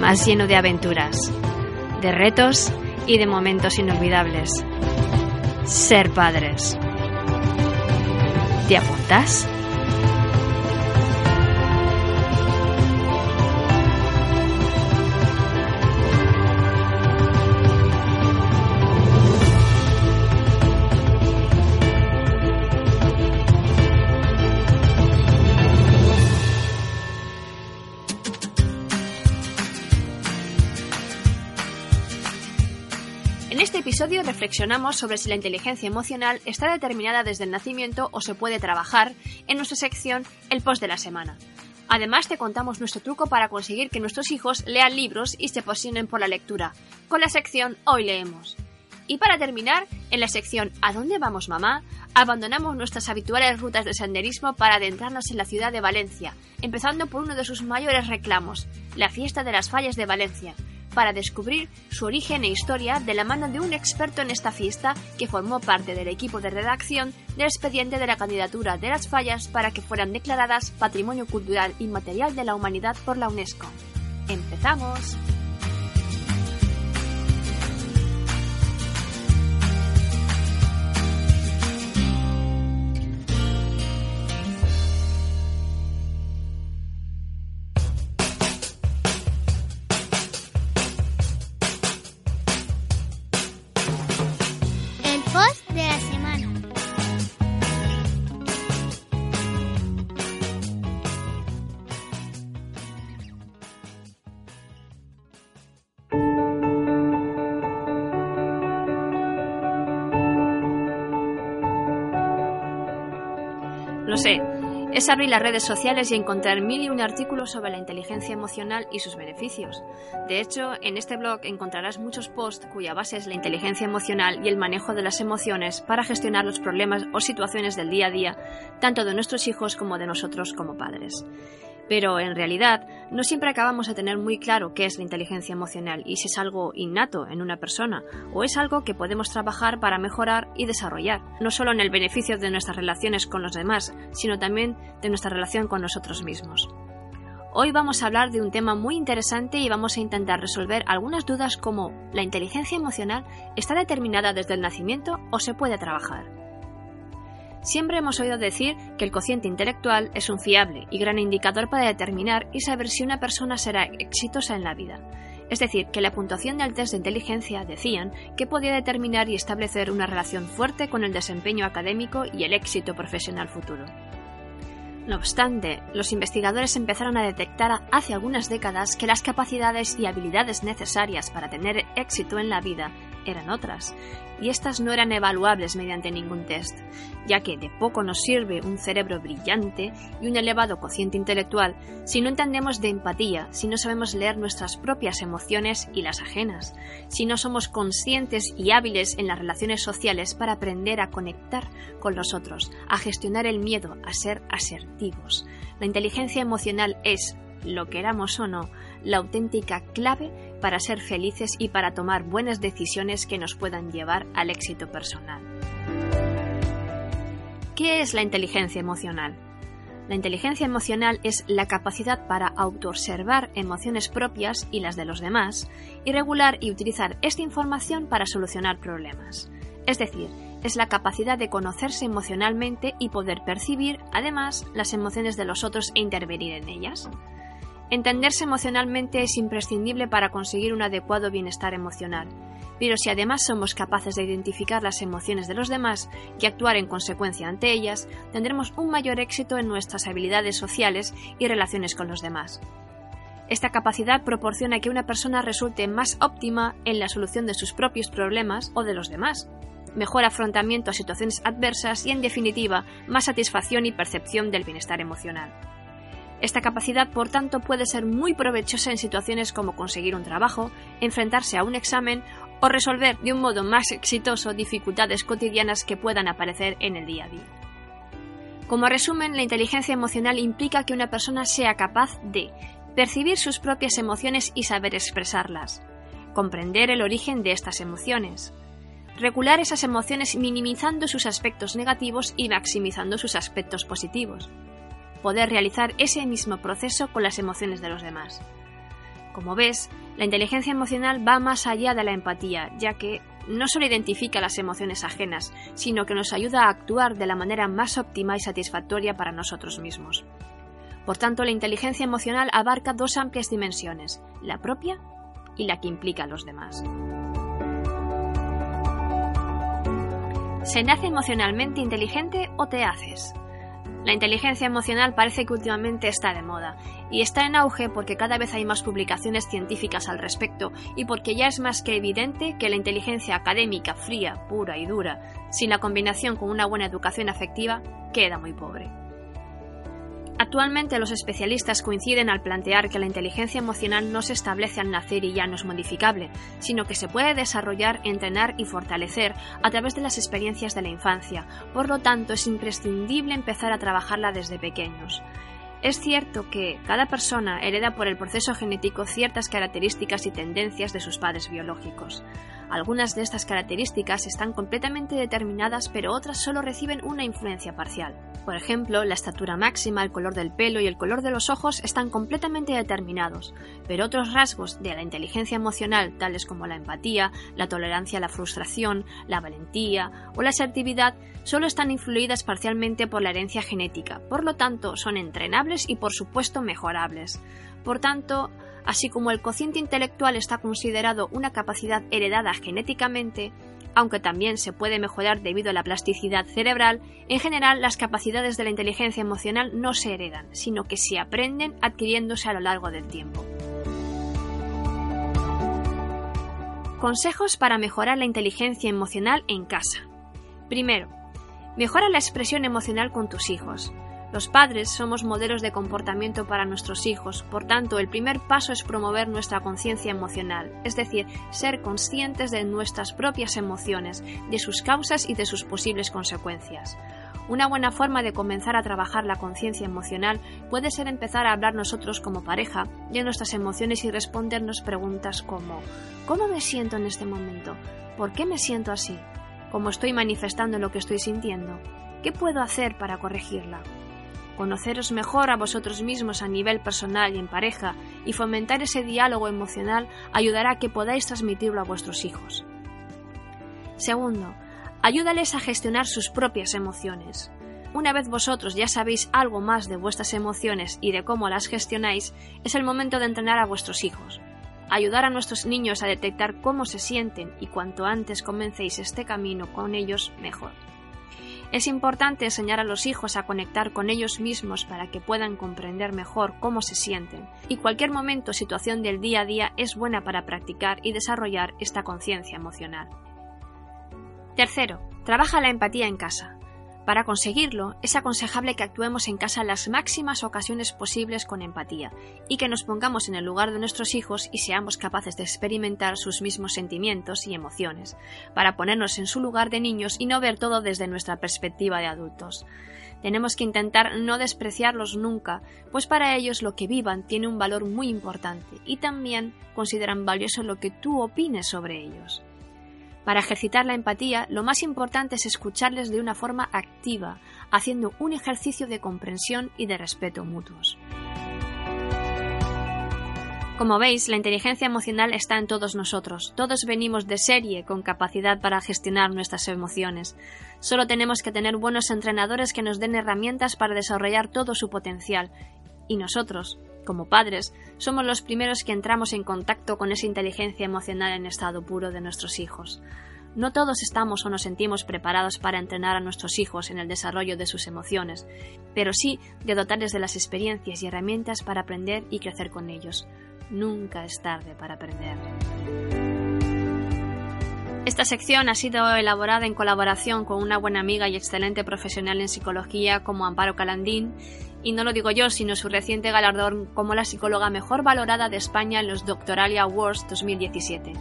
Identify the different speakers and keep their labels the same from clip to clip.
Speaker 1: Más lleno de aventuras, de retos y de momentos inolvidables. Ser padres. ¿Te apuntas? Episodio reflexionamos sobre si la inteligencia emocional está determinada desde el nacimiento o se puede trabajar en nuestra sección El Post de la Semana. Además te contamos nuestro truco para conseguir que nuestros hijos lean libros y se posicionen por la lectura, con la sección Hoy leemos. Y para terminar, en la sección ¿A dónde vamos mamá? abandonamos nuestras habituales rutas de senderismo para adentrarnos en la ciudad de Valencia, empezando por uno de sus mayores reclamos, la fiesta de las fallas de Valencia, para descubrir su origen e historia de la mano de un experto en esta fiesta que formó parte del equipo de redacción del expediente de la candidatura de las fallas para que fueran declaradas Patrimonio Cultural Inmaterial de la Humanidad por la UNESCO. ¡Empezamos! Abrir las redes sociales y encontrar mil y un artículos sobre la inteligencia emocional y sus beneficios. De hecho, en este blog encontrarás muchos posts cuya base es la inteligencia emocional y el manejo de las emociones para gestionar los problemas o situaciones del día a día, tanto de nuestros hijos como de nosotros como padres. Pero en realidad no siempre acabamos de tener muy claro qué es la inteligencia emocional y si es algo innato en una persona o es algo que podemos trabajar para mejorar y desarrollar, no solo en el beneficio de nuestras relaciones con los demás, sino también de nuestra relación con nosotros mismos. Hoy vamos a hablar de un tema muy interesante y vamos a intentar resolver algunas dudas como ¿la inteligencia emocional está determinada desde el nacimiento o se puede trabajar? Siempre hemos oído decir que el cociente intelectual es un fiable y gran indicador para determinar y saber si una persona será exitosa en la vida. Es decir, que la puntuación del test de inteligencia decían que podía determinar y establecer una relación fuerte con el desempeño académico y el éxito profesional futuro. No obstante, los investigadores empezaron a detectar hace algunas décadas que las capacidades y habilidades necesarias para tener éxito en la vida eran otras, y estas no eran evaluables mediante ningún test, ya que de poco nos sirve un cerebro brillante y un elevado cociente intelectual si no entendemos de empatía, si no sabemos leer nuestras propias emociones y las ajenas, si no somos conscientes y hábiles en las relaciones sociales para aprender a conectar con los otros, a gestionar el miedo, a ser asertivos. La inteligencia emocional es, lo queramos o no, la auténtica clave para ser felices y para tomar buenas decisiones que nos puedan llevar al éxito personal. ¿Qué es la inteligencia emocional? La inteligencia emocional es la capacidad para autoobservar emociones propias y las de los demás y regular y utilizar esta información para solucionar problemas. Es decir, es la capacidad de conocerse emocionalmente y poder percibir, además, las emociones de los otros e intervenir en ellas. Entenderse emocionalmente es imprescindible para conseguir un adecuado bienestar emocional, pero si además somos capaces de identificar las emociones de los demás y actuar en consecuencia ante ellas, tendremos un mayor éxito en nuestras habilidades sociales y relaciones con los demás. Esta capacidad proporciona que una persona resulte más óptima en la solución de sus propios problemas o de los demás, mejor afrontamiento a situaciones adversas y, en definitiva, más satisfacción y percepción del bienestar emocional. Esta capacidad, por tanto, puede ser muy provechosa en situaciones como conseguir un trabajo, enfrentarse a un examen o resolver de un modo más exitoso dificultades cotidianas que puedan aparecer en el día a día. Como resumen, la inteligencia emocional implica que una persona sea capaz de percibir sus propias emociones y saber expresarlas, comprender el origen de estas emociones, regular esas emociones minimizando sus aspectos negativos y maximizando sus aspectos positivos, poder realizar ese mismo proceso con las emociones de los demás. Como ves, la inteligencia emocional va más allá de la empatía, ya que no solo identifica las emociones ajenas, sino que nos ayuda a actuar de la manera más óptima y satisfactoria para nosotros mismos. Por tanto, la inteligencia emocional abarca dos amplias dimensiones, la propia y la que implica a los demás. ¿Se nace emocionalmente inteligente o te haces? La inteligencia emocional parece que últimamente está de moda, y está en auge porque cada vez hay más publicaciones científicas al respecto y porque ya es más que evidente que la inteligencia académica fría, pura y dura, sin la combinación con una buena educación afectiva, queda muy pobre. Actualmente los especialistas coinciden al plantear que la inteligencia emocional no se establece al nacer y ya no es modificable, sino que se puede desarrollar, entrenar y fortalecer a través de las experiencias de la infancia, por lo tanto es imprescindible empezar a trabajarla desde pequeños. Es cierto que cada persona hereda por el proceso genético ciertas características y tendencias de sus padres biológicos. Algunas de estas características están completamente determinadas, pero otras solo reciben una influencia parcial. Por ejemplo, la estatura máxima, el color del pelo y el color de los ojos están completamente determinados, pero otros rasgos de la inteligencia emocional, tales como la empatía, la tolerancia a la frustración, la valentía o la asertividad, solo están influidas parcialmente por la herencia genética, por lo tanto son entrenables y por supuesto mejorables. Por tanto, así como el cociente intelectual está considerado una capacidad heredada genéticamente, aunque también se puede mejorar debido a la plasticidad cerebral, en general las capacidades de la inteligencia emocional no se heredan, sino que se aprenden adquiriéndose a lo largo del tiempo. Consejos para mejorar la inteligencia emocional en casa. Primero, mejora la expresión emocional con tus hijos. Los padres somos modelos de comportamiento para nuestros hijos, por tanto el primer paso es promover nuestra conciencia emocional, es decir, ser conscientes de nuestras propias emociones, de sus causas y de sus posibles consecuencias. Una buena forma de comenzar a trabajar la conciencia emocional puede ser empezar a hablar nosotros como pareja de nuestras emociones y respondernos preguntas como ¿Cómo me siento en este momento? ¿Por qué me siento así? ¿Cómo estoy manifestando lo que estoy sintiendo? ¿Qué puedo hacer para corregirla? conoceros mejor a vosotros mismos a nivel personal y en pareja y fomentar ese diálogo emocional ayudará a que podáis transmitirlo a vuestros hijos. Segundo, ayúdales a gestionar sus propias emociones. Una vez vosotros ya sabéis algo más de vuestras emociones y de cómo las gestionáis, es el momento de entrenar a vuestros hijos. Ayudar a nuestros niños a detectar cómo se sienten y cuanto antes comencéis este camino con ellos, mejor. Es importante enseñar a los hijos a conectar con ellos mismos para que puedan comprender mejor cómo se sienten, y cualquier momento o situación del día a día es buena para practicar y desarrollar esta conciencia emocional. Tercero, trabaja la empatía en casa. Para conseguirlo, es aconsejable que actuemos en casa las máximas ocasiones posibles con empatía y que nos pongamos en el lugar de nuestros hijos y seamos capaces de experimentar sus mismos sentimientos y emociones, para ponernos en su lugar de niños y no ver todo desde nuestra perspectiva de adultos. Tenemos que intentar no despreciarlos nunca, pues para ellos lo que vivan tiene un valor muy importante y también consideran valioso lo que tú opines sobre ellos. Para ejercitar la empatía, lo más importante es escucharles de una forma activa, haciendo un ejercicio de comprensión y de respeto mutuos. Como veis, la inteligencia emocional está en todos nosotros. Todos venimos de serie con capacidad para gestionar nuestras emociones. Solo tenemos que tener buenos entrenadores que nos den herramientas para desarrollar todo su potencial. Y nosotros, como padres, somos los primeros que entramos en contacto con esa inteligencia emocional en estado puro de nuestros hijos. No todos estamos o nos sentimos preparados para entrenar a nuestros hijos en el desarrollo de sus emociones, pero sí de dotarles de las experiencias y herramientas para aprender y crecer con ellos. Nunca es tarde para aprender. Esta sección ha sido elaborada en colaboración con una buena amiga y excelente profesional en psicología como Amparo Calandín Y no lo digo yo, sino su reciente galardón como la psicóloga mejor valorada de España en los Doctoralia Awards 2017.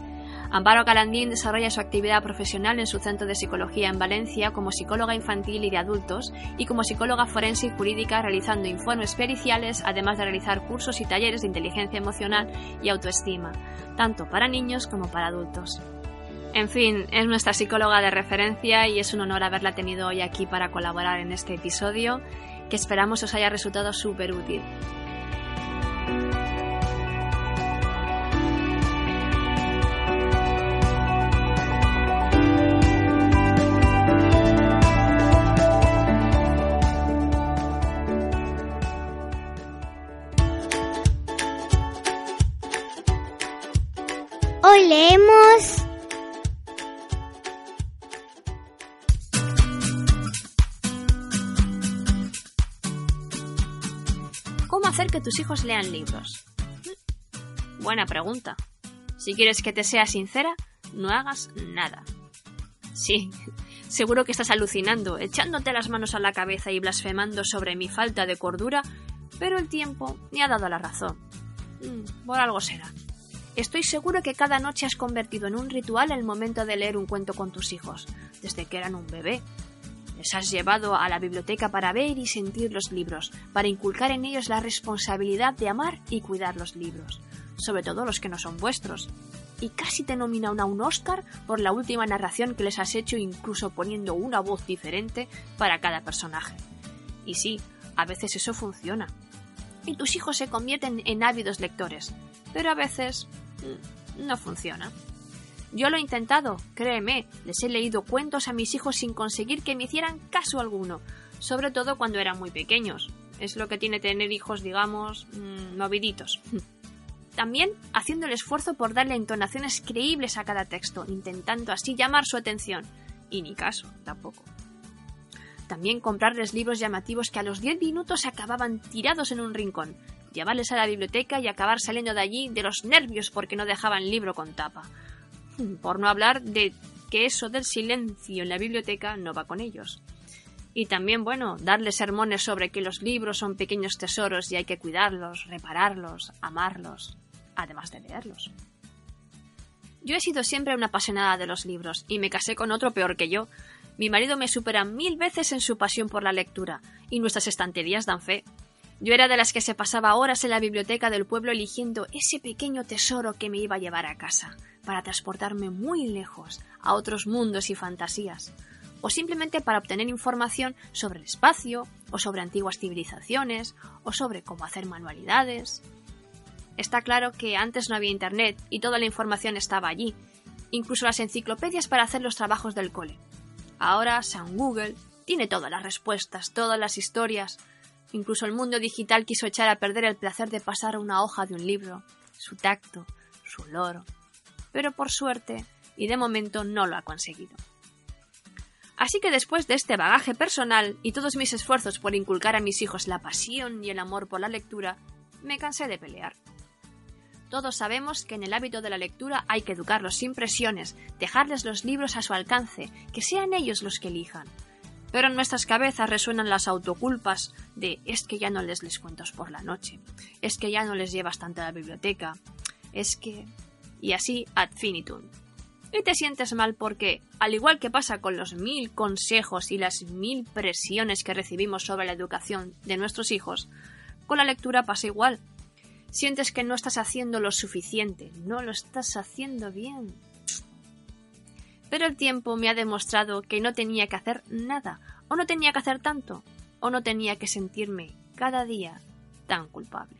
Speaker 1: Amparo Calandín desarrolla su actividad profesional en su centro de psicología en Valencia como psicóloga infantil y de adultos y como psicóloga forense y jurídica realizando informes periciales, además de realizar cursos y talleres de inteligencia emocional y autoestima, tanto para niños como para adultos. En fin, es nuestra psicóloga de referencia y es un honor haberla tenido hoy aquí para colaborar en este episodio, que esperamos os haya resultado súper útil.
Speaker 2: Hoy leemos
Speaker 1: hacer que tus hijos lean libros? Buena pregunta. Si quieres que te sea sincera, no hagas nada. Sí, seguro que estás alucinando, echándote las manos a la cabeza y blasfemando sobre mi falta de cordura, pero el tiempo me ha dado la razón. Mm, por algo será. Estoy seguro que cada noche has convertido en un ritual el momento de leer un cuento con tus hijos, desde que eran un bebé. Les has llevado a la biblioteca para ver y sentir los libros, para inculcar en ellos la responsabilidad de amar y cuidar los libros, sobre todo los que no son vuestros. Y casi te nominaron a un Oscar por la última narración que les has hecho, incluso poniendo una voz diferente para cada personaje. Y sí, a veces eso funciona. Y tus hijos se convierten en ávidos lectores, pero a veces mm, no funciona. Yo lo he intentado, créeme, les he leído cuentos a mis hijos sin conseguir que me hicieran caso alguno, sobre todo cuando eran muy pequeños. Es lo que tiene tener hijos, digamos, mmm, moviditos. También haciendo el esfuerzo por darle entonaciones creíbles a cada texto, intentando así llamar su atención. Y ni caso, tampoco. También comprarles libros llamativos que a los 10 minutos acababan tirados en un rincón, llevarles a la biblioteca y acabar saliendo de allí de los nervios porque no dejaban libro con tapa. Por no hablar de que eso del silencio en la biblioteca no va con ellos. Y también, bueno, darles sermones sobre que los libros son pequeños tesoros y hay que cuidarlos, repararlos, amarlos, además de leerlos. Yo he sido siempre una apasionada de los libros y me casé con otro peor que yo. Mi marido me supera mil veces en su pasión por la lectura y nuestras estanterías dan fe. Yo era de las que se pasaba horas en la biblioteca del pueblo eligiendo ese pequeño tesoro que me iba a llevar a casa, para transportarme muy lejos, a otros mundos y fantasías, o simplemente para obtener información sobre el espacio, o sobre antiguas civilizaciones, o sobre cómo hacer manualidades. Está claro que antes no había Internet y toda la información estaba allí, incluso las enciclopedias para hacer los trabajos del cole. Ahora San Google tiene todas las respuestas, todas las historias, Incluso el mundo digital quiso echar a perder el placer de pasar una hoja de un libro, su tacto, su olor. Pero por suerte, y de momento no lo ha conseguido. Así que después de este bagaje personal y todos mis esfuerzos por inculcar a mis hijos la pasión y el amor por la lectura, me cansé de pelear. Todos sabemos que en el hábito de la lectura hay que educarlos sin presiones, dejarles los libros a su alcance, que sean ellos los que elijan. Pero en nuestras cabezas resuenan las autoculpas de es que ya no les les cuentos por la noche, es que ya no les llevas tanto a la biblioteca, es que... y así ad finitum. Y te sientes mal porque, al igual que pasa con los mil consejos y las mil presiones que recibimos sobre la educación de nuestros hijos, con la lectura pasa igual. Sientes que no estás haciendo lo suficiente, no lo estás haciendo bien pero el tiempo me ha demostrado que no tenía que hacer nada, o no tenía que hacer tanto, o no tenía que sentirme cada día tan culpable.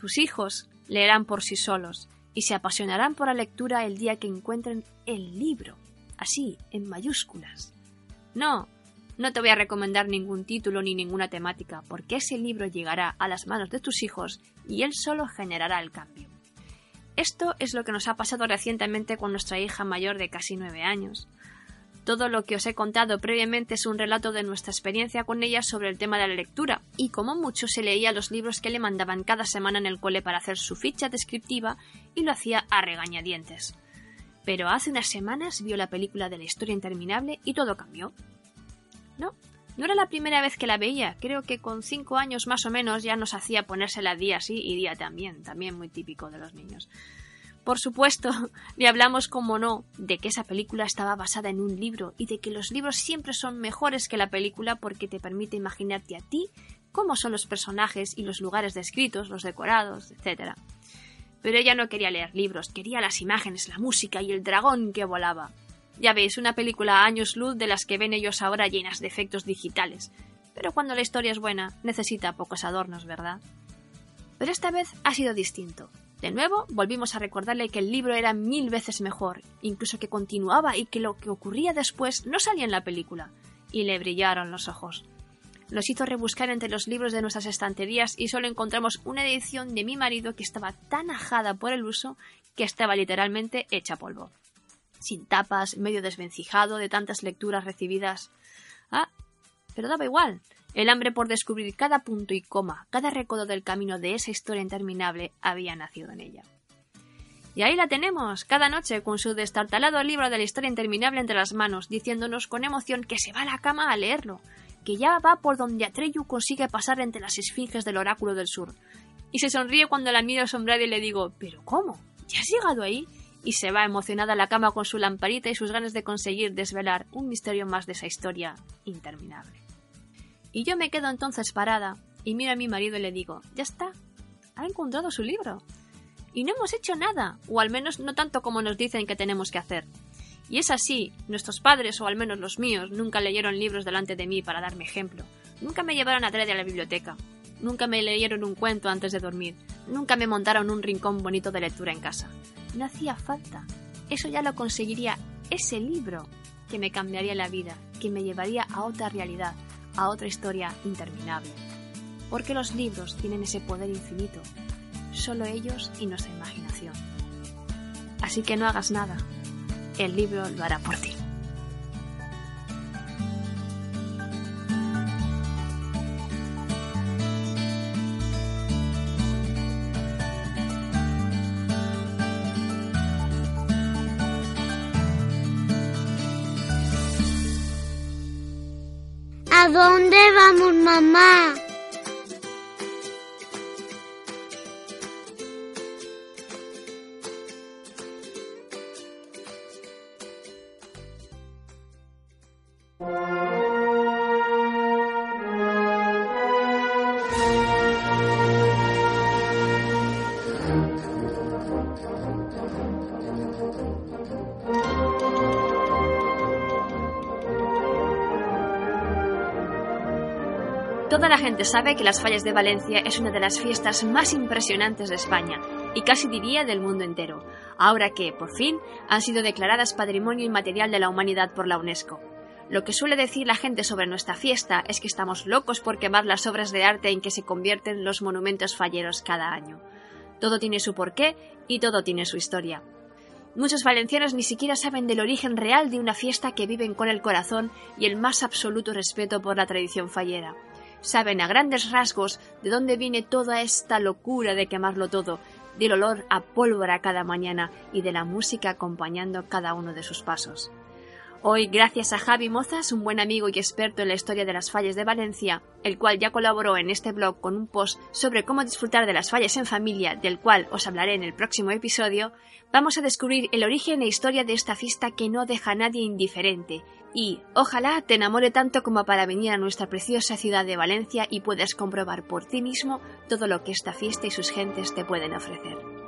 Speaker 1: Tus hijos leerán por sí solos y se apasionarán por la lectura el día que encuentren el libro, así, en mayúsculas. No, no te voy a recomendar ningún título ni ninguna temática, porque ese libro llegará a las manos de tus hijos y él solo generará el cambio. Esto es lo que nos ha pasado recientemente con nuestra hija mayor de casi nueve años. Todo lo que os he contado previamente es un relato de nuestra experiencia con ella sobre el tema de la lectura, y como mucho se leía los libros que le mandaban cada semana en el cole para hacer su ficha descriptiva y lo hacía a regañadientes. Pero hace unas semanas vio la película de la historia interminable y todo cambió. ¿No? No era la primera vez que la veía, creo que con cinco años más o menos ya nos hacía ponérsela día sí y día también, también muy típico de los niños. Por supuesto, le hablamos, como no, de que esa película estaba basada en un libro y de que los libros siempre son mejores que la película porque te permite imaginarte a ti cómo son los personajes y los lugares descritos, los decorados, etc. Pero ella no quería leer libros, quería las imágenes, la música y el dragón que volaba. Ya veis, una película a años luz de las que ven ellos ahora llenas de efectos digitales. Pero cuando la historia es buena, necesita pocos adornos, ¿verdad? Pero esta vez ha sido distinto. De nuevo, volvimos a recordarle que el libro era mil veces mejor, incluso que continuaba y que lo que ocurría después no salía en la película. Y le brillaron los ojos. Nos hizo rebuscar entre los libros de nuestras estanterías y solo encontramos una edición de mi marido que estaba tan ajada por el uso que estaba literalmente hecha polvo. Sin tapas, medio desvencijado de tantas lecturas recibidas. Ah, pero daba igual. El hambre por descubrir cada punto y coma, cada recodo del camino de esa historia interminable había nacido en ella. Y ahí la tenemos, cada noche, con su destartalado libro de la historia interminable entre las manos, diciéndonos con emoción que se va a la cama a leerlo, que ya va por donde Atreyu consigue pasar entre las esfinges del oráculo del sur. Y se sonríe cuando la miro asombrada y le digo, ¿pero cómo? ¿Ya has llegado ahí? Y se va emocionada a la cama con su lamparita y sus ganas de conseguir desvelar un misterio más de esa historia interminable. Y yo me quedo entonces parada y miro a mi marido y le digo, ya está, ha encontrado su libro. Y no hemos hecho nada, o al menos no tanto como nos dicen que tenemos que hacer. Y es así, nuestros padres, o al menos los míos, nunca leyeron libros delante de mí para darme ejemplo. Nunca me llevaron a traer a la biblioteca. Nunca me leyeron un cuento antes de dormir. Nunca me montaron un rincón bonito de lectura en casa. No hacía falta. Eso ya lo conseguiría ese libro que me cambiaría la vida, que me llevaría a otra realidad, a otra historia interminable. Porque los libros tienen ese poder infinito, solo ellos y nuestra imaginación. Así que no hagas nada, el libro lo hará por ti.
Speaker 2: Dónde vamos, mamá?
Speaker 1: Gente sabe que las Fallas de Valencia es una de las fiestas más impresionantes de España y casi diría del mundo entero, ahora que, por fin, han sido declaradas Patrimonio Inmaterial de la Humanidad por la UNESCO. Lo que suele decir la gente sobre nuestra fiesta es que estamos locos por quemar las obras de arte en que se convierten los monumentos falleros cada año. Todo tiene su porqué y todo tiene su historia. Muchos valencianos ni siquiera saben del origen real de una fiesta que viven con el corazón y el más absoluto respeto por la tradición fallera saben a grandes rasgos de dónde viene toda esta locura de quemarlo todo, del olor a pólvora cada mañana y de la música acompañando cada uno de sus pasos. Hoy, gracias a Javi Mozas, un buen amigo y experto en la historia de las fallas de Valencia, el cual ya colaboró en este blog con un post sobre cómo disfrutar de las fallas en familia, del cual os hablaré en el próximo episodio, vamos a descubrir el origen e historia de esta fiesta que no deja a nadie indiferente. Y ojalá te enamore tanto como para venir a nuestra preciosa ciudad de Valencia y puedas comprobar por ti mismo todo lo que esta fiesta y sus gentes te pueden ofrecer.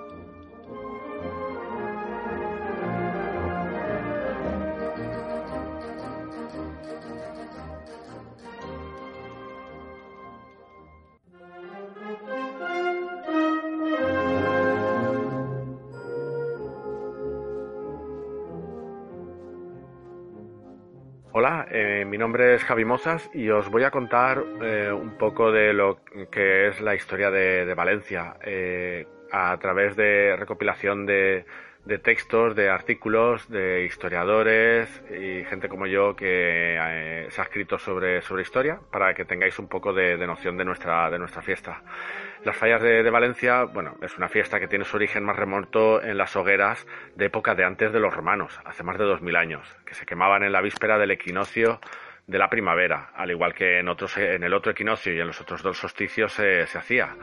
Speaker 3: Eh, mi nombre es Javi Mozas y os voy a contar eh, un poco de lo que es la historia de, Valencia eh, a través de recopilación de, textos, de artículos, de historiadores y gente como yo que se ha escrito sobre, sobre historia para que tengáis un poco de, de noción de nuestra, de nuestra fiesta. Las fallas de, Valencia, bueno, es una fiesta que tiene su origen más remoto en las hogueras de época de antes de los romanos, hace más de 2000 años, que se quemaban en la víspera del equinoccio de la primavera, al igual que en, otros, en el otro equinoccio y en los otros dos solsticios se hacía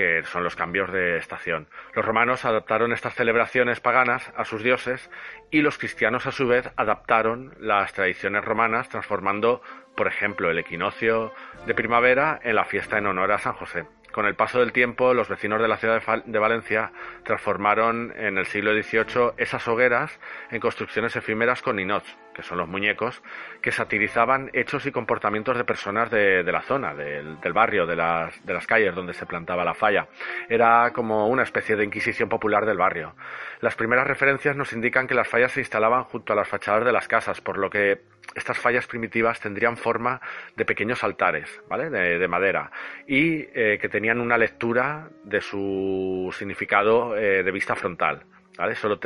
Speaker 3: que son los cambios de estación. Los romanos adaptaron estas celebraciones paganas a sus dioses y los cristianos a su vez adaptaron las tradiciones romanas transformando, por ejemplo, el equinoccio de primavera en la fiesta en honor a San José. Con el paso del tiempo, los vecinos de la ciudad de Valencia transformaron en el siglo XVIII esas hogueras en construcciones efímeras con ninots, que son los muñecos, que satirizaban hechos y comportamientos de personas de, la zona, del, barrio, de las, calles donde se plantaba la falla. Era como una especie de inquisición popular del barrio. Las primeras referencias nos indican que las fallas se instalaban junto a las fachadas de las casas, por lo que estas fallas primitivas tendrían forma de pequeños altares. De, madera, y eh, que tenían una lectura de su significado eh, de vista frontal.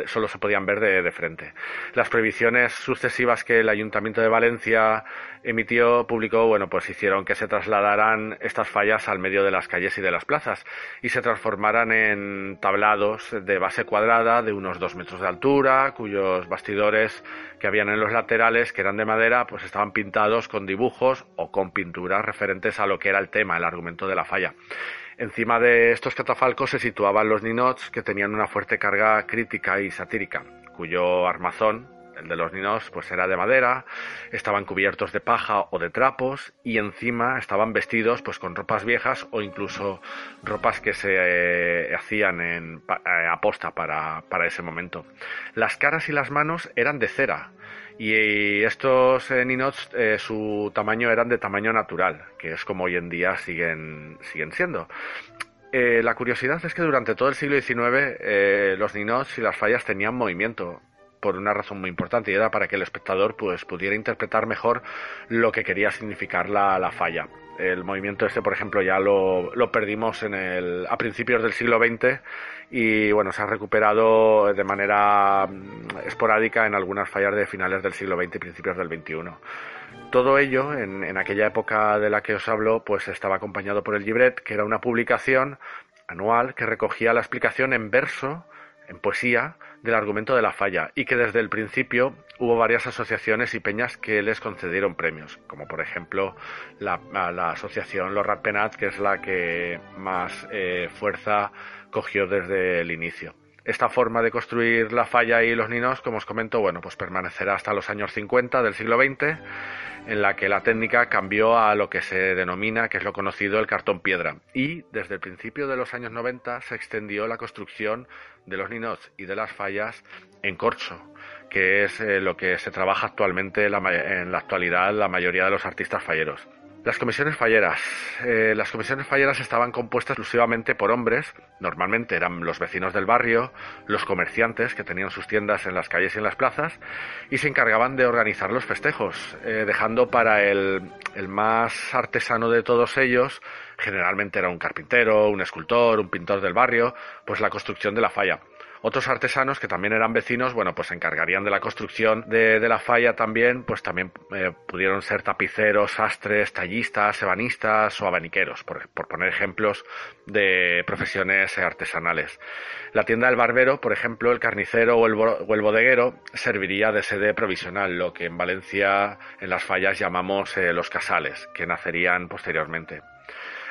Speaker 3: Solo, se podían ver de, frente. Las prohibiciones sucesivas que el Ayuntamiento de Valencia emitió, publicó, bueno, pues hicieron que se trasladaran estas fallas al medio de las calles y de las plazas y se transformaran en tablados de base cuadrada de unos dos metros de altura, cuyos bastidores que habían en los laterales, que eran de madera, pues estaban pintados con dibujos o con pinturas referentes a lo que era el tema, el argumento de la falla. Encima de estos catafalcos se situaban los ninots que tenían una fuerte carga crítica y satírica, cuyo armazón, el de los ninots, pues era de madera, estaban cubiertos de paja o de trapos y encima estaban vestidos pues con ropas viejas o incluso ropas que se eh, hacían en, eh, aposta para, para ese momento. Las caras y las manos eran de cera, y estos eh, ninots, eh, su tamaño eran de tamaño natural, que es como hoy en día siguen, siguen siendo. Eh, la curiosidad es que durante todo el siglo XIX los ninots y las fallas tenían movimiento por una razón muy importante y era para que el espectador pues pudiera interpretar mejor lo que quería significar la, la falla. El movimiento este, por ejemplo, ya lo, lo, perdimos en el, a principios del siglo XX y bueno, se ha recuperado de manera mm, esporádica en algunas fallas de finales del siglo XX y principios del XXI. Todo ello, en, en aquella época de la que os hablo, pues estaba acompañado por el Libret, que era una publicación anual que recogía la explicación en verso, en poesía, del argumento de la falla y que desde el principio hubo varias asociaciones y peñas que les concedieron premios, como por ejemplo la, asociación Los Ratpenats, que es la que más eh, fuerza cogió desde el inicio. Esta forma de construir la falla y los ninos, como os comento, bueno, pues permanecerá hasta los años 50 del siglo XX, en la que la técnica cambió a lo que se denomina, que es lo conocido, el cartón piedra. Y desde el principio de los años 90 se extendió la construcción de los ninos y de las fallas en corcho, que es eh, lo que se trabaja actualmente en la actualidad la mayoría de los artistas falleros. Las comisiones falleras. Eh, las comisiones falleras estaban compuestas exclusivamente por hombres, normalmente eran los vecinos del barrio, los comerciantes que tenían sus tiendas en las calles y en las plazas, y se encargaban de organizar los festejos, eh, dejando para el, el más artesano de todos ellos, generalmente era un carpintero, un escultor, un pintor del barrio, pues la construcción de la falla. Otros artesanos que también eran vecinos, bueno, pues se encargarían de la construcción de, la falla también, pues también eh, pudieron ser tapiceros, sastres, tallistas, ebanistas o abaniqueros, por, poner ejemplos de profesiones artesanales. La tienda del barbero, por ejemplo, el carnicero o el, bodeguero serviría de sede provisional, lo que en Valencia, en las fallas, llamamos eh, los casales, que nacerían posteriormente.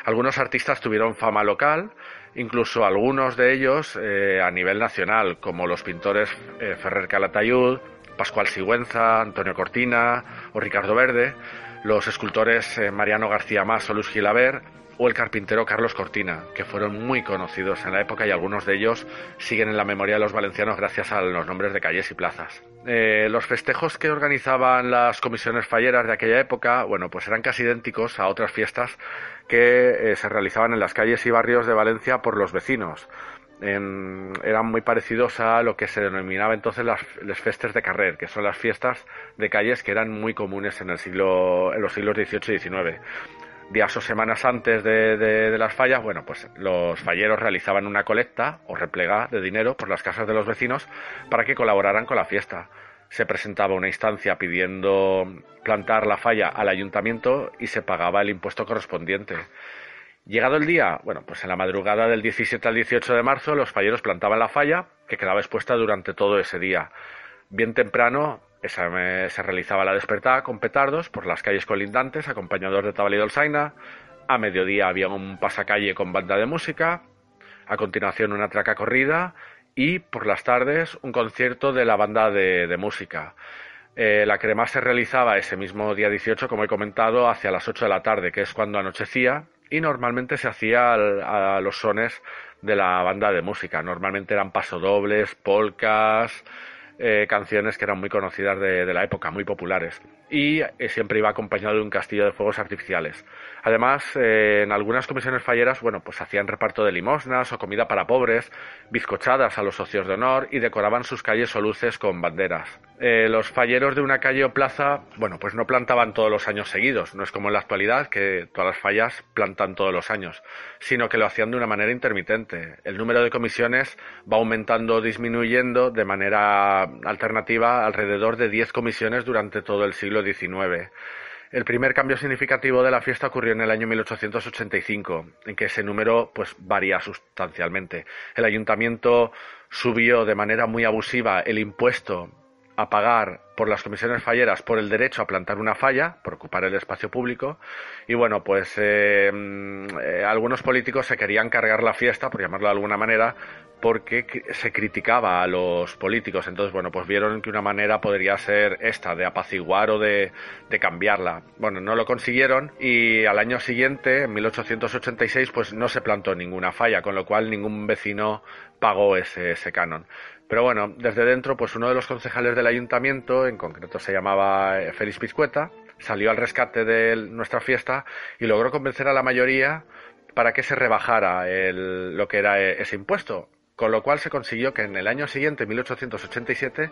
Speaker 3: Algunos artistas tuvieron fama local, incluso algunos de ellos eh, a nivel nacional, como los pintores eh, Ferrer Calatayud, Pascual Sigüenza, Antonio Cortina o Ricardo Verde, los escultores eh, Mariano García Mas o Luis Gilaber o el carpintero Carlos Cortina, que fueron muy conocidos en la época y algunos de ellos siguen en la memoria de los valencianos gracias a los nombres de calles y plazas. los festejos que organizaban las comisiones falleras de aquella época, bueno, pues eran casi idénticos a otras fiestas que eh, se realizaban en las calles y barrios de Valencia por los vecinos. eran muy parecidos a lo que se denominaba entonces las, festes de carrer, que son las fiestas de calles que eran muy comunes en, el siglo, en los siglos XVIII y XIX. Días o semanas antes de, las fallas, bueno, pues los falleros realizaban una colecta o replega de dinero por las casas de los vecinos para que colaboraran con la fiesta se presentaba una instancia pidiendo plantar la falla al ayuntamiento y se pagaba el impuesto correspondiente. Llegado el día, bueno, pues en la madrugada del 17 al 18 de marzo los falleros plantaban la falla que quedaba expuesta durante todo ese día. Bien temprano se realizaba la despertada con petardos por las calles colindantes, acompañados de tabal y dolzaina. A mediodía había un pasacalle con banda de música. A continuación una traca corrida y por las tardes un concierto de la banda de, música. Eh, la crema se realizaba ese mismo día 18, como he comentado, hacia las 8 de la tarde, que es cuando anochecía, y normalmente se hacía a los sones de la banda de música. Normalmente eran pasodobles, polcas, eh, canciones que eran muy conocidas de, la época, muy populares. Y eh, siempre iba acompañado de un castillo de fuegos artificiales. Además, eh, en algunas comisiones falleras, bueno, pues hacían reparto de limosnas o comida para pobres, bizcochadas a los socios de honor y decoraban sus calles o luces con banderas. Eh, los falleros de una calle o plaza, bueno, pues no plantaban todos los años seguidos, no es como en la actualidad que todas las fallas plantan todos los años, sino que lo hacían de una manera intermitente. El número de comisiones va aumentando o disminuyendo de manera alternativa alrededor de 10 comisiones durante todo el siglo XIX. El primer cambio significativo de la fiesta ocurrió en el año 1885, en que ese número pues varía sustancialmente. El ayuntamiento subió de manera muy abusiva el impuesto a pagar por las comisiones falleras por el derecho a plantar una falla, por ocupar el espacio público. Y bueno, pues eh, eh, algunos políticos se querían cargar la fiesta, por llamarlo de alguna manera, porque se criticaba a los políticos. Entonces, bueno, pues vieron que una manera podría ser esta, de apaciguar o de, de cambiarla. Bueno, no lo consiguieron y al año siguiente, en 1886, pues no se plantó ninguna falla, con lo cual ningún vecino pagó ese, ese canon. Pero bueno, desde dentro, pues uno de los concejales del ayuntamiento, en concreto se llamaba eh, Félix Pizcueta, salió al rescate de nuestra fiesta y logró convencer a la mayoría para que se rebajara lo que era eh, ese impuesto. Con lo cual se consiguió que en el año siguiente, 1887,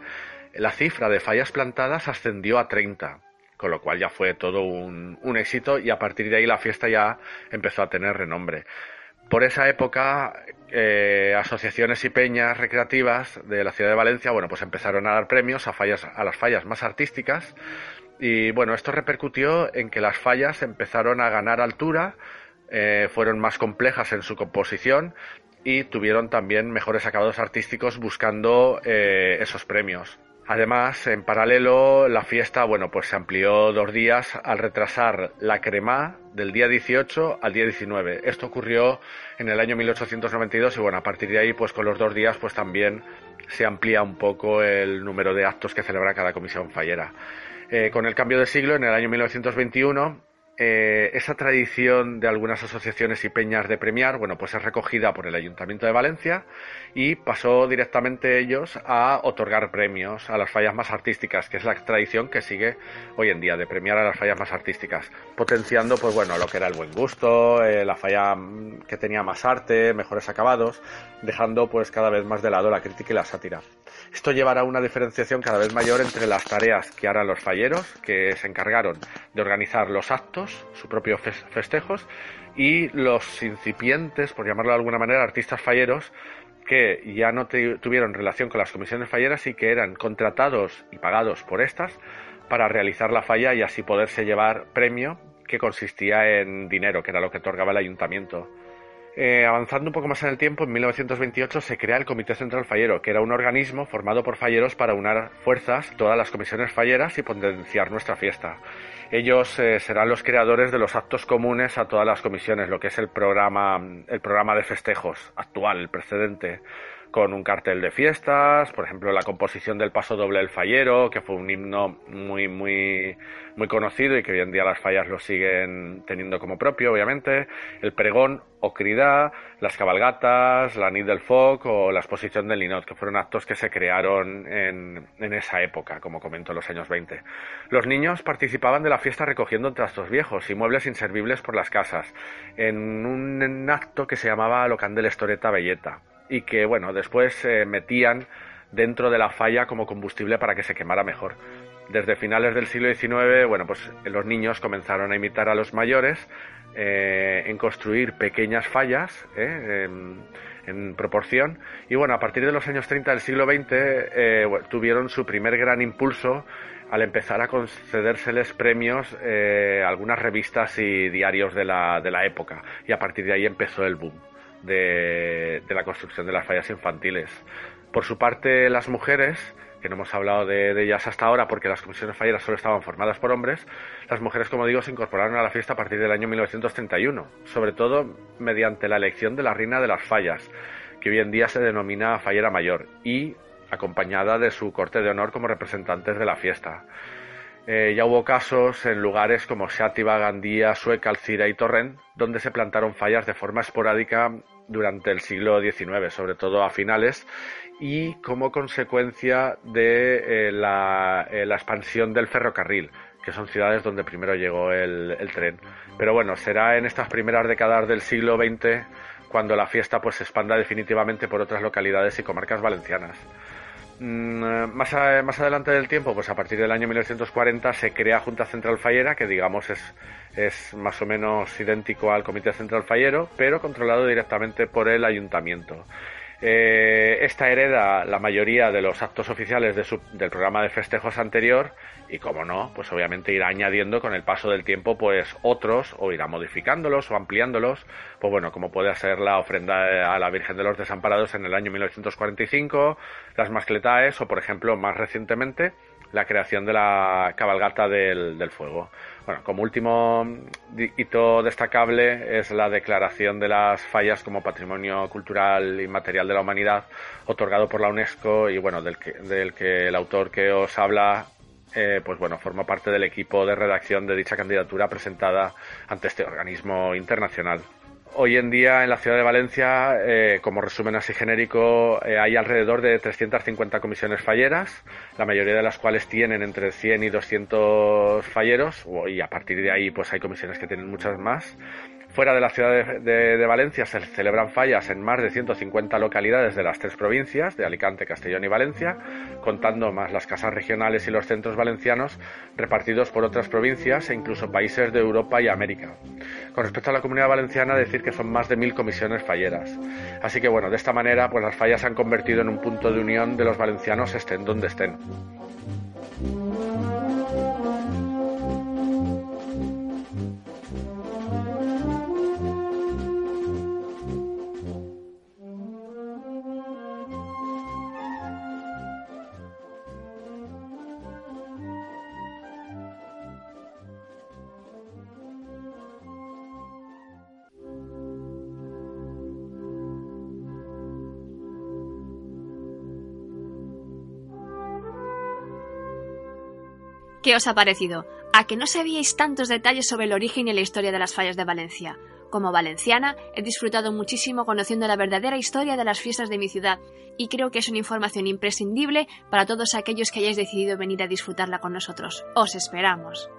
Speaker 3: la cifra de fallas plantadas ascendió a 30 con lo cual ya fue todo un, éxito y a partir de ahí la fiesta ya empezó a tener renombre. Por esa época eh, asociaciones y peñas recreativas de la ciudad de Valencia, bueno, pues empezaron a dar premios a fallas, a las fallas más artísticas y bueno, esto repercutió en que las fallas empezaron a ganar altura, eh, fueron más complejas en su composición y tuvieron también mejores acabados artísticos buscando eh, esos premios. Además, en paralelo, la fiesta, bueno, pues se amplió dos días al retrasar la crema del día 18 al día 19. Esto ocurrió en el año 1892 y bueno, a partir de ahí, pues con los dos días, pues también se amplía un poco el número de actos que celebra cada comisión fallera. Eh, con el cambio de siglo, en el año 1921, eh, esa tradición de algunas asociaciones y peñas de premiar, bueno, pues es recogida por el Ayuntamiento de Valencia y pasó directamente ellos a otorgar premios a las fallas más artísticas, que es la tradición que sigue hoy en día de premiar a las fallas más artísticas, potenciando, pues bueno, lo que era el buen gusto, eh, la falla mm, que tenía más arte, mejores acabados, dejando pues cada vez más de lado la crítica y la sátira. Esto llevará a una diferenciación cada vez mayor entre las tareas que harán los falleros, que se encargaron de organizar los actos, sus propios festejos, y los incipientes, por llamarlo de alguna manera, artistas falleros, que ya no tuvieron relación con las comisiones falleras y que eran contratados y pagados por estas para realizar la falla y así poderse llevar premio que consistía en dinero, que era lo que otorgaba el ayuntamiento. Eh, avanzando un poco más en el tiempo, en 1928 se crea el Comité Central Fallero, que era un organismo formado por falleros para unar fuerzas todas las comisiones falleras y potenciar nuestra fiesta. Ellos eh, serán los creadores de los actos comunes a todas las comisiones, lo que es el programa, el programa de festejos actual, el precedente con un cartel de fiestas, por ejemplo la composición del paso doble del fallero, que fue un himno muy muy muy conocido y que hoy en día las fallas lo siguen teniendo como propio, obviamente, el pregón o cridá, las cabalgatas, la nit del foc o la exposición del linot, que fueron actos que se crearon en, en esa época, como comento en los años 20. Los niños participaban de la fiesta recogiendo trastos viejos y muebles inservibles por las casas, en un acto que se llamaba Locandel Estoreta Belleta y que, bueno, después se metían dentro de la falla como combustible para que se quemara mejor. Desde finales del siglo XIX, bueno, pues los niños comenzaron a imitar a los mayores eh, en construir pequeñas fallas eh, en, proporción. Y bueno, a partir de los años 30 del siglo XX eh, tuvieron su primer gran impulso al empezar a concedérseles premios a algunas revistas y diarios de la, de la época. Y a partir de ahí empezó el boom de, la construcción de las fallas infantiles. Por su parte, las mujeres, que no hemos hablado de, ellas hasta ahora porque las comisiones falleras solo estaban formadas por hombres, las mujeres, como digo, se incorporaron a la fiesta a partir del año 1931, sobre todo mediante la elección de la reina de las fallas, que hoy en día se denomina fallera mayor, y acompañada de su corte de honor como representantes de la fiesta. Eh, ya hubo casos en lugares como Xátiva, Gandía, Sueca, Alcira y Torrent, donde se plantaron fallas de forma esporádica durante el siglo XIX, sobre todo a finales, y como consecuencia de eh, la, eh, la, expansión del ferrocarril, que son ciudades donde primero llegó el, el, tren. Pero bueno, será en estas primeras décadas del siglo XX cuando la fiesta pues se expanda definitivamente por otras localidades y comarcas valencianas. Mm, más, más adelante del tiempo, pues a partir del año 1940 se crea Junta Central Fallera, que digamos es, es más o menos idéntico al Comité Central Fallero, pero controlado directamente por el ayuntamiento. Eh, esta hereda la mayoría de los actos oficiales del programa de festejos anterior y como no, pues obviamente irá añadiendo con el paso del tiempo pues otros o irá modificándolos o ampliándolos, pues bueno, como puede ser la ofrenda a la Virgen de los Desamparados en el año 1945, las mascletaes o por ejemplo más recientemente la creación de la cabalgata del, fuego. Bueno, como último hito destacable es la declaración de las fallas como patrimonio cultural y material de la humanidad otorgado por la UNESCO y bueno, del que, del que el autor que os habla eh, pues bueno, forma parte del equipo de redacción de dicha candidatura presentada ante este organismo internacional. Hoy en día en la ciudad de Valencia, eh, como resumen así genérico, eh, hay alrededor de 350 comisiones falleras, la mayoría de las cuales tienen entre 100 y 200 falleros, y a partir de ahí pues hay comisiones que tienen muchas más. Fuera de la ciudad de, Valencia se celebran fallas en más de 150 localidades de las tres provincias, de Alicante, Castellón y Valencia, contando más las casas regionales y los centros valencianos repartidos por otras provincias e incluso países de Europa y América. Con respecto a la comunidad valenciana, decir que son más de mil comisiones falleras. Así que bueno, de esta manera, pues las fallas se han convertido en un punto de unión de los valencianos estén donde estén.
Speaker 1: ¿Qué os ha parecido? ¿A que no sabíais tantos detalles sobre el origen y la historia de las fallas de Valencia? Como valenciana, he disfrutado muchísimo conociendo la verdadera historia de las fiestas de mi ciudad y creo que es una información imprescindible para todos aquellos que hayáis decidido venir a disfrutarla con nosotros. Os esperamos.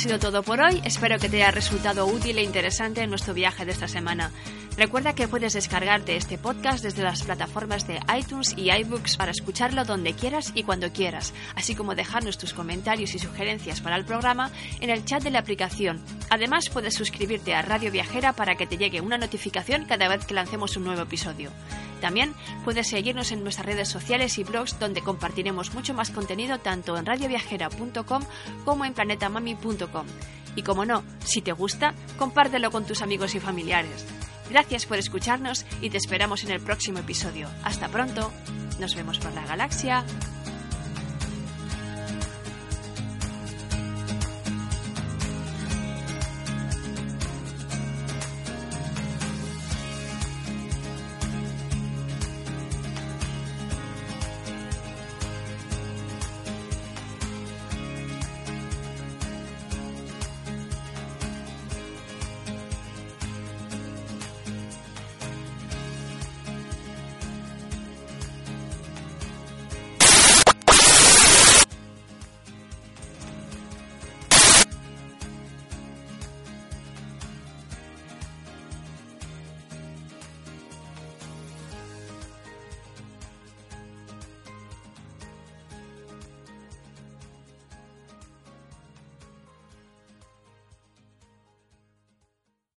Speaker 1: Sido todo por hoy. Espero que te haya resultado útil e interesante en nuestro viaje de esta semana. Recuerda que puedes descargarte este podcast desde las plataformas de iTunes y iBooks para escucharlo donde quieras y cuando quieras, así como dejarnos tus comentarios y sugerencias para el programa en el chat de la aplicación. Además, puedes suscribirte a Radio Viajera para que te llegue una notificación cada vez que lancemos un nuevo episodio. También puedes seguirnos en nuestras redes sociales y blogs donde compartiremos mucho más contenido tanto en radioviajera.com como en planetamami.com. Y como no, si te gusta, compártelo con tus amigos y familiares. Gracias por escucharnos y te esperamos en el próximo episodio. Hasta pronto. Nos vemos por la galaxia.